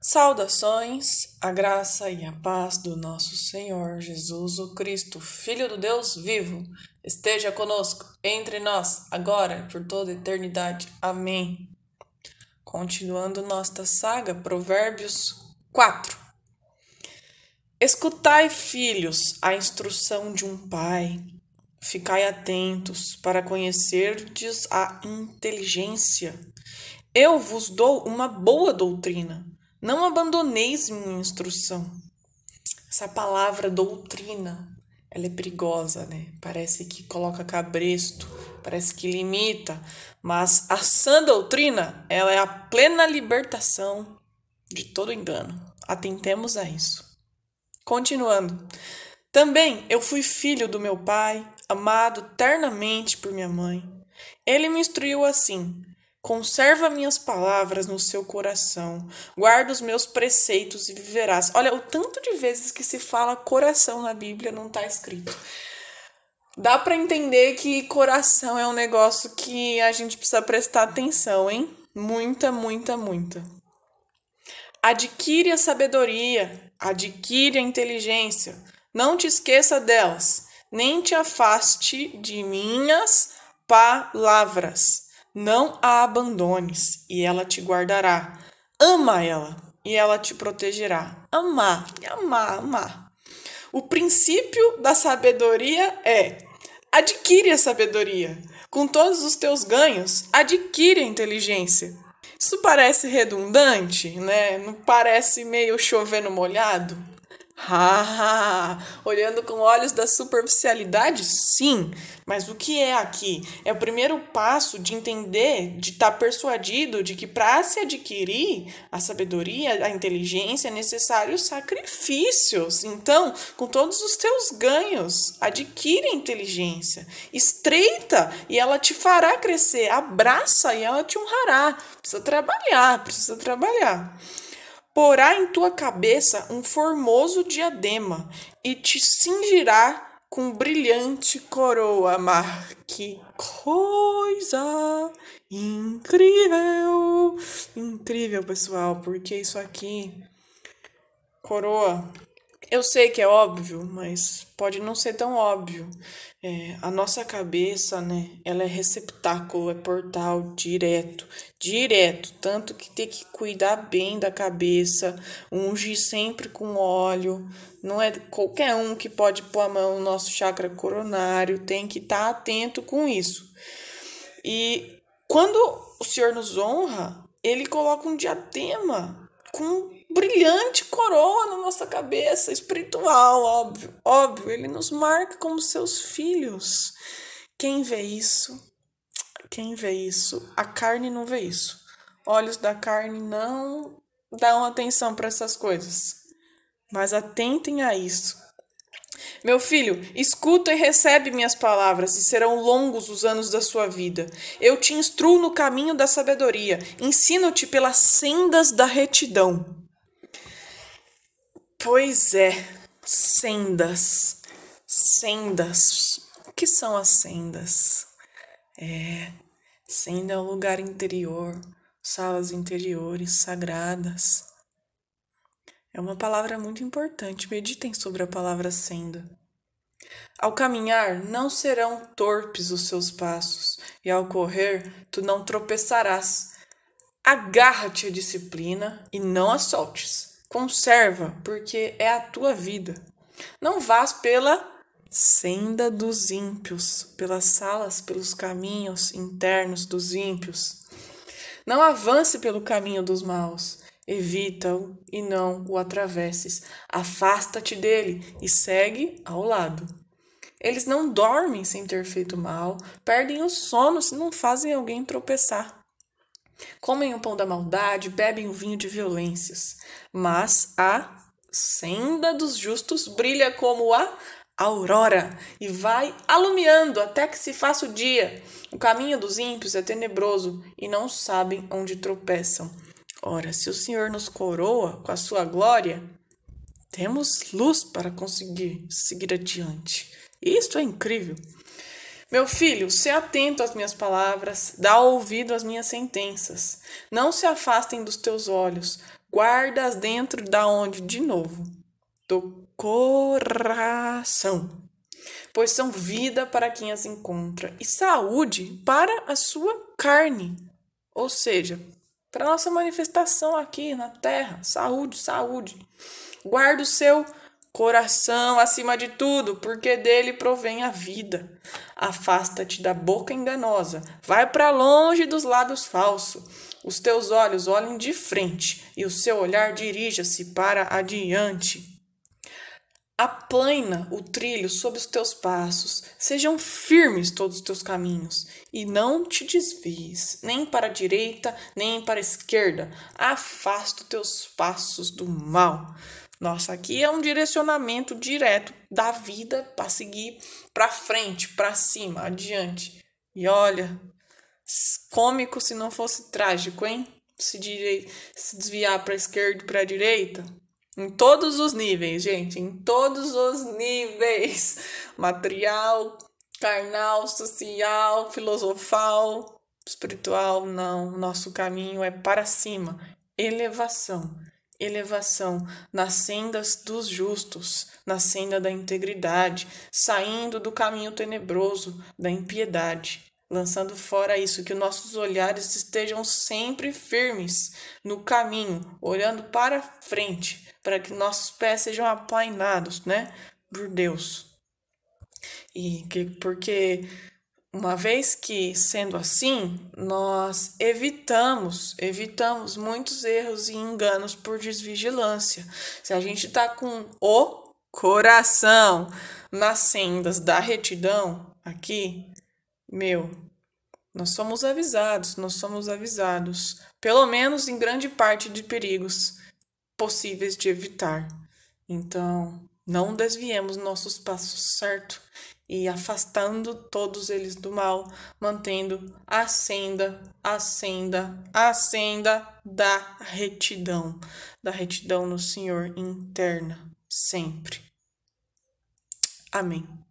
Saudações, a graça e a paz do nosso Senhor Jesus o Cristo, Filho do Deus vivo, esteja conosco, entre nós, agora, por toda eternidade. Amém. Continuando nossa saga, Provérbios 4. Escutai, filhos, a instrução de um pai. Ficai atentos para conhecerdes a inteligência. Eu vos dou uma boa doutrina não abandoneis minha instrução. Essa palavra doutrina, ela é perigosa, né? Parece que coloca cabresto, parece que limita, mas a sã doutrina, ela é a plena libertação de todo engano. Atentemos a isso. Continuando. Também eu fui filho do meu pai, amado ternamente por minha mãe. Ele me instruiu assim: Conserva minhas palavras no seu coração, guarda os meus preceitos e viverás. Olha, o tanto de vezes que se fala coração na Bíblia não está escrito. Dá para entender que coração é um negócio que a gente precisa prestar atenção, hein? Muita, muita, muita. Adquire a sabedoria, adquire a inteligência. Não te esqueça delas, nem te afaste de minhas palavras não a abandones, e ela te guardará. Ama ela, e ela te protegerá. Amar, amar, amar. O princípio da sabedoria é: adquire a sabedoria. Com todos os teus ganhos, adquire a inteligência. Isso parece redundante, né? Não parece meio chovendo molhado? Ah, olhando com olhos da superficialidade, sim, mas o que é aqui? É o primeiro passo de entender, de estar tá persuadido de que para se adquirir a sabedoria, a inteligência, é necessário sacrifícios. Então, com todos os teus ganhos, adquire inteligência, estreita e ela te fará crescer, abraça e ela te honrará. Precisa trabalhar, precisa trabalhar porá em tua cabeça um formoso diadema e te cingirá com brilhante coroa. Mar, que coisa incrível! Incrível, pessoal, porque isso aqui, coroa, eu sei que é óbvio, mas pode não ser tão óbvio. É, a nossa cabeça, né, ela é receptáculo, é portal direto, direto. Tanto que tem que cuidar bem da cabeça, ungir sempre com óleo. Não é qualquer um que pode pôr a mão no nosso chakra coronário, tem que estar tá atento com isso. E quando o Senhor nos honra, ele coloca um diadema com brilhante coroa na nossa cabeça, espiritual, óbvio, óbvio, ele nos marca como seus filhos. Quem vê isso? Quem vê isso? A carne não vê isso. Olhos da carne não dão atenção para essas coisas. Mas atentem a isso. Meu filho, escuta e recebe minhas palavras, e serão longos os anos da sua vida. Eu te instruo no caminho da sabedoria, ensino-te pelas sendas da retidão. Pois é, sendas. Sendas. O que são as sendas? É, senda é o lugar interior, salas interiores sagradas. É uma palavra muito importante. Meditem sobre a palavra senda. Ao caminhar, não serão torpes os seus passos, e ao correr, tu não tropeçarás. Agarra-te à disciplina e não a soltes Conserva, porque é a tua vida. Não vás pela senda dos ímpios, pelas salas, pelos caminhos internos dos ímpios. Não avance pelo caminho dos maus. Evita-o e não o atravesses. Afasta-te dele e segue ao lado. Eles não dormem sem ter feito mal, perdem o sono se não fazem alguém tropeçar. Comem o pão da maldade, bebem o vinho de violências. Mas a senda dos justos brilha como a aurora e vai alumiando até que se faça o dia. O caminho dos ímpios é tenebroso e não sabem onde tropeçam. Ora, se o Senhor nos coroa com a sua glória, temos luz para conseguir seguir adiante. Isto é incrível. Meu filho, se atento às minhas palavras, dá ouvido às minhas sentenças. Não se afastem dos teus olhos, guardas dentro da onde? De novo, do coração. Pois são vida para quem as encontra e saúde para a sua carne. Ou seja, para nossa manifestação aqui na terra, saúde, saúde. Guarda o seu coração acima de tudo, porque dele provém a vida. Afasta-te da boca enganosa, vai para longe dos lábios falsos. Os teus olhos olhem de frente e o seu olhar dirija-se para adiante. Aplaina o trilho sob os teus passos, sejam firmes todos os teus caminhos, e não te desvies, nem para a direita, nem para a esquerda. Afasta os teus passos do mal. Nossa, aqui é um direcionamento direto da vida para seguir para frente, para cima, adiante. E olha, cômico se não fosse trágico, hein? Se, se desviar para a esquerda e para a direita. Em todos os níveis, gente, em todos os níveis: material, carnal, social, filosofal, espiritual, não. Nosso caminho é para cima, elevação. Elevação. Nas sendas dos justos, na senda da integridade, saindo do caminho tenebroso. Da impiedade, lançando fora isso, que nossos olhares estejam sempre firmes no caminho, olhando para frente, para que nossos pés sejam aplainados, né, por Deus. E que porque uma vez que, sendo assim, nós evitamos, evitamos muitos erros e enganos por desvigilância. Se a gente está com o coração nas sendas da retidão aqui, meu, nós somos avisados, nós somos avisados, pelo menos em grande parte de perigos possíveis de evitar. Então, não desviemos nossos passos, certo? e afastando todos eles do mal, mantendo a senda, a senda, a senda da retidão, da retidão no Senhor interna, sempre. Amém.